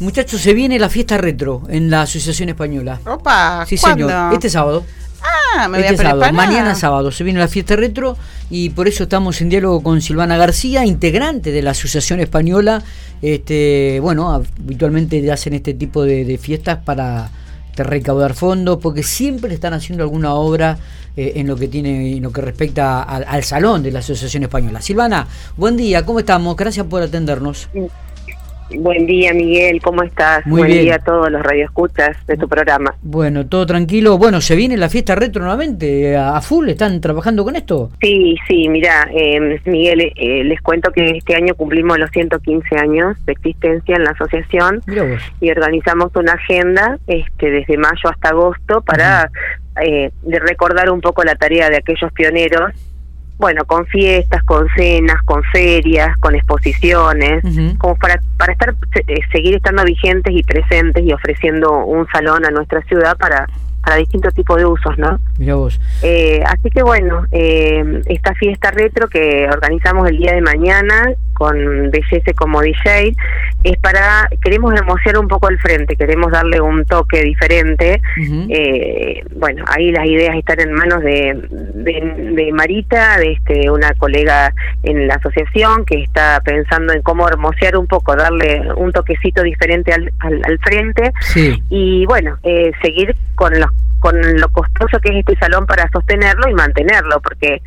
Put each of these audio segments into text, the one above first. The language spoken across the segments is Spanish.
Muchachos, se viene la fiesta retro en la Asociación Española. Opa, Sí, ¿cuándo? señor. Este sábado. Ah, me voy Este a sábado, mañana sábado se viene la fiesta retro y por eso estamos en diálogo con Silvana García, integrante de la Asociación Española. Este, bueno, habitualmente hacen este tipo de, de fiestas para recaudar fondos, porque siempre están haciendo alguna obra eh, en lo que tiene, en lo que respecta al salón de la Asociación Española. Silvana, buen día, ¿cómo estamos? Gracias por atendernos. Buen día, Miguel, ¿cómo estás? Muy Buen bien. día a todos los radioescuchas de tu programa. Bueno, todo tranquilo. Bueno, se viene la fiesta retro nuevamente a, full. ¿Están trabajando con esto? Sí, sí, mira, eh, Miguel, eh, les cuento que este año cumplimos los 115 años de existencia en la asociación y organizamos una agenda este, desde mayo hasta agosto para eh, de recordar un poco la tarea de aquellos pioneros. Bueno, con fiestas, con cenas, con ferias, con exposiciones, como para, para estar eh, seguir estando vigentes y presentes y ofreciendo un salón a nuestra ciudad para, para distintos tipos de usos, ¿no? Mira vos. Eh, así que bueno, eh, esta fiesta retro que organizamos el día de mañana con Bellece como DJ es para, queremos emocionar un poco el frente, queremos darle un toque diferente. Eh, bueno, ahí las ideas están en manos de, de, de Marita, de este, una colega en la asociación que está pensando en cómo hermosear un poco, darle un toquecito diferente al, al, al frente Sí. y bueno, eh, seguir con los con lo costoso que es este salón para sostenerlo y mantenerlo, porque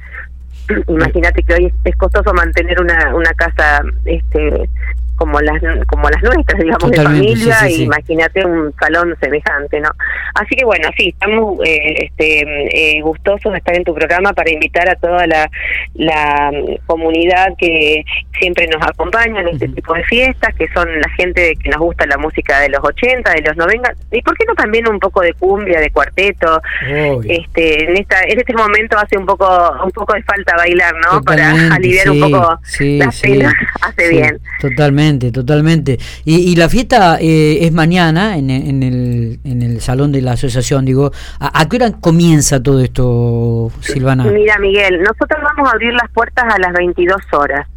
imagínate que hoy es, es costoso mantener una, una casa este como las como las nuestras digamos Totalmente, de familia sí, sí, sí. imagínate un salón semejante no así que bueno sí estamos eh, este eh, gustosos de estar en tu programa para invitar a toda la, la mm, comunidad que siempre nos acompaña en este tipo de fiestas que son la gente que nos gusta la música de los 80 de los 90 y por qué no también un poco de cumbia de cuarteto Obvio. este en esta en este momento hace un poco un poco de falta bailar no Totalmente, para aliviar un poco sí, las sí, penas hace bien Totalmente, totalmente. Y, y la fiesta eh, es mañana en, en el, en el salón de la asociación, digo. ¿A, a qué hora comienza todo esto, Silvana? Mira, Miguel, nosotros vamos a abrir las puertas a las 22 horas.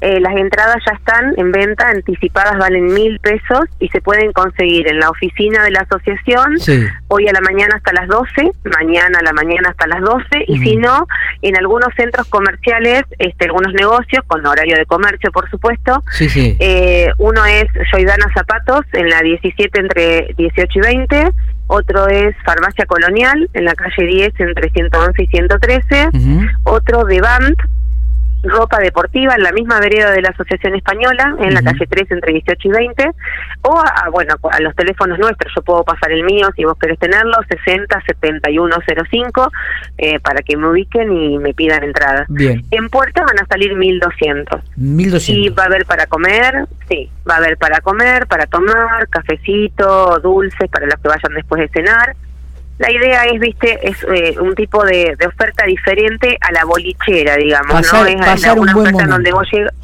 Eh, las entradas ya están en venta, anticipadas valen mil pesos y se pueden conseguir en la oficina de la asociación Sí. hoy a la mañana hasta las 12, mañana a la mañana hasta las 12 y si no, en algunos centros comerciales, este, algunos negocios con horario de comercio, por supuesto. Sí, sí. Eh, uno es Joidana Zapatos en la 17 entre 18 y 20. Otro es Farmacia Colonial en la calle 10 entre 111 y 113. Ujú. Otro de Band, ropa deportiva en la misma vereda de la Asociación Española, en la calle 3 entre 18 y 20, o a, bueno, a los teléfonos nuestros, yo puedo pasar el mío si vos querés tenerlo, 60 7105, eh, para que me ubiquen y me pidan entrada. Bien. En puerta van a salir 1200. Y 1200. va a haber para comer, sí, va a haber para comer, para tomar, cafecito, dulces para los que vayan después de cenar. La idea es, viste, es eh, un tipo de, de oferta diferente a la bolichera, digamos, Pasar- ¿no? Es pasar un una buen oferta en donde momento. vos llegas,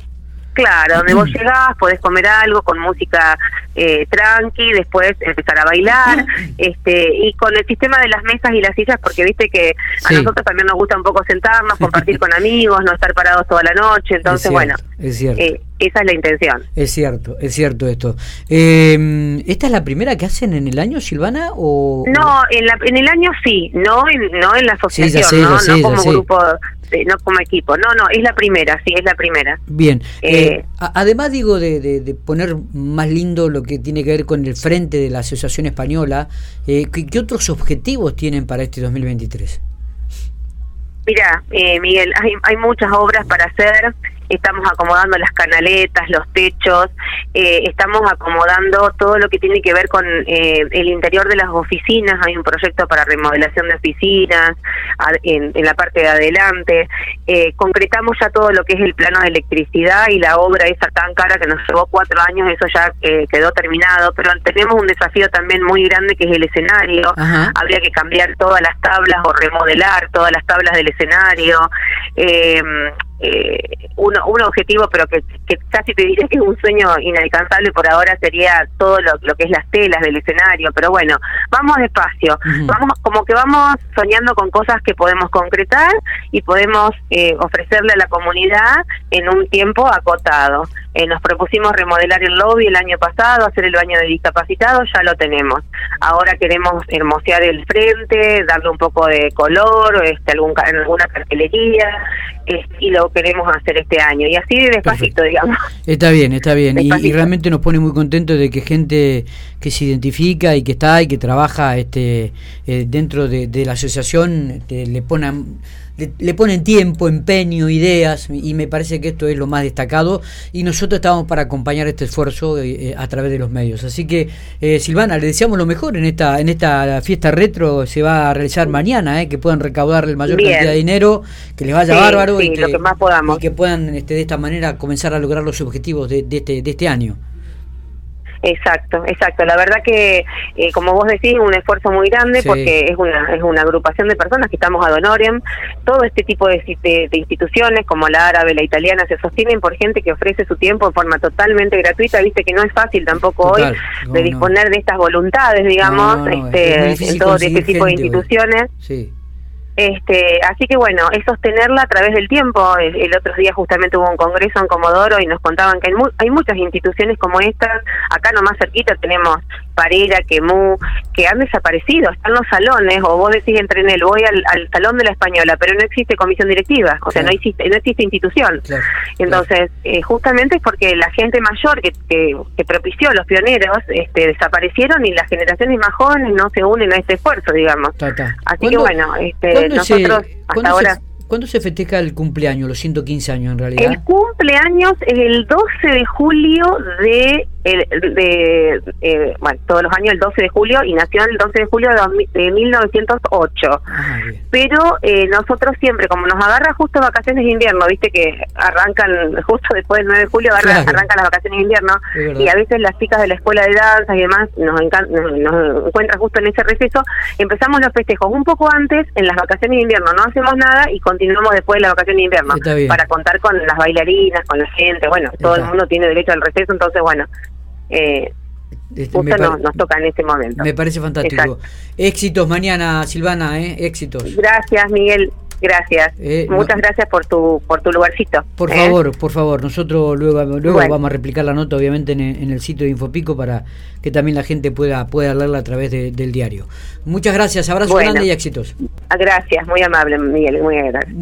claro, donde vos llegás, podés comer algo con música eh, tranqui, después empezar a bailar, este, y con el sistema de las mesas y las sillas, porque viste que a Sí. nosotros también nos gusta un poco sentarnos, compartir con amigos, no estar parados toda la noche, entonces, es bueno, es cierto. eh, esa es la intención. Es cierto, es cierto esto. Eh, ¿Esta es la primera que hacen en el año, Silvana? O, No, en, la, en el año sí, no en, no en la Sí, asociación, sé, ¿no? sé, no como grupo, eh, no como equipo. No, no, es la primera, sí, es la primera. Bien. Eh, Eh, además, digo, de, de- de poner más lindo lo que tiene que ver con el frente de la Asociación Española, eh, ¿qué, qué otros objetivos tienen para este 2023? Mira, eh, Miguel, hay, hay muchas obras para hacer. Estamos acomodando las canaletas, los techos, eh, estamos acomodando todo lo que tiene que ver con eh, el interior de las oficinas. Hay un proyecto para remodelación de oficinas en, en la parte de adelante. Eh, concretamos ya todo lo que es el plano de electricidad y la obra esa tan cara que nos llevó cuatro años, eso ya eh, quedó terminado. Pero tenemos un desafío también muy grande que es el escenario Ajá. habría que cambiar todas las tablas o remodelar todas las tablas del escenario. Eh, un, un objetivo, pero que, que casi te diría que es un sueño inalcanzable por ahora, sería todo lo, lo que es las telas del escenario. Pero bueno, vamos despacio. Vamos Como que vamos soñando con cosas que podemos concretar y podemos eh, ofrecerle a la comunidad en un tiempo acotado. Eh, nos propusimos remodelar el lobby el año pasado, hacer el baño de discapacitados, ya lo tenemos. Ahora queremos hermosear el frente, darle un poco de color, este, algún, alguna cartelería, y lo queremos hacer este año. Y así despacito, digamos. Está bien, está bien. Y, realmente nos pone muy contentos de que gente que se identifica y que está y que trabaja este eh, dentro de, la asociación este, le ponen le, ponen tiempo, empeño, ideas y me parece que esto es lo más destacado y nosotros estamos para acompañar este esfuerzo eh, eh, a través de los medios. Así que Silvana, le deseamos lo mejor en esta en esta fiesta retro se va a realizar mañana, que puedan recaudar el mayor cantidad de dinero, que les vaya bárbaro y, que, más podamos. y que puedan este, de esta manera comenzar a lograr los objetivos de, de, este, de este año. Exacto, exacto. La verdad que, eh, como vos decís, un esfuerzo muy grande porque es una es una agrupación de personas que estamos ad honorem. Todo este tipo de, de, instituciones, como la árabe, la italiana, se sostienen por gente que ofrece su tiempo de forma totalmente gratuita. Viste que no es fácil tampoco hoy de disponer de estas voluntades, digamos, este, en todo este tipo de instituciones. Sí. Este, así que bueno, es sostenerla a través del tiempo. El, otro día justamente hubo un congreso en Comodoro y nos contaban que hay, hay muchas instituciones como estas. Acá nomás cerquita tenemos Parera, Quemú, que han desaparecido, están los salones, o vos decís entre en voy al, salón de la española, pero no existe comisión directiva, o sea, no existe no existe institución. Entonces, eh, justamente es porque la gente mayor que, que, propició los pioneros este, desaparecieron y las generaciones más jóvenes no se unen a este esfuerzo, digamos. Así que bueno, este, nosotros hasta ahora... ¿Cuándo se festeja el cumpleaños, los 115 años en realidad? El cumpleaños es el 12 de julio de de, eh, bueno, todos los años el 12 de julio y nació el 12 de julio de, 1908. Ah, Pero eh, nosotros siempre, como nos agarra justo vacaciones de invierno, viste que arrancan justo después del 9 de julio, arrancan las vacaciones de invierno y a veces las chicas de la escuela de danza y demás nos, nos, encuentran justo en ese receso, empezamos los festejos un poco antes, en las vacaciones de invierno no hacemos nada y continuamos después de las vacaciones de invierno para contar con las bailarinas, con la gente, bueno, todo el mundo tiene derecho al receso, entonces bueno, eh, este, nos, toca en este momento. Me parece fantástico. Éxitos mañana, Silvana, ¿eh? éxitos. Gracias, Miguel. Gracias. Eh, Muchas gracias por tu por tu lugarcito. Por ¿eh? favor, por favor. Nosotros luego, luego vamos a replicar la nota, obviamente, en el, sitio de Infopico para que también la gente pueda, pueda leerla a través del diario. Muchas gracias. Abrazo grande y éxitos. Gracias. Muy amable, Miguel. Muy agradable.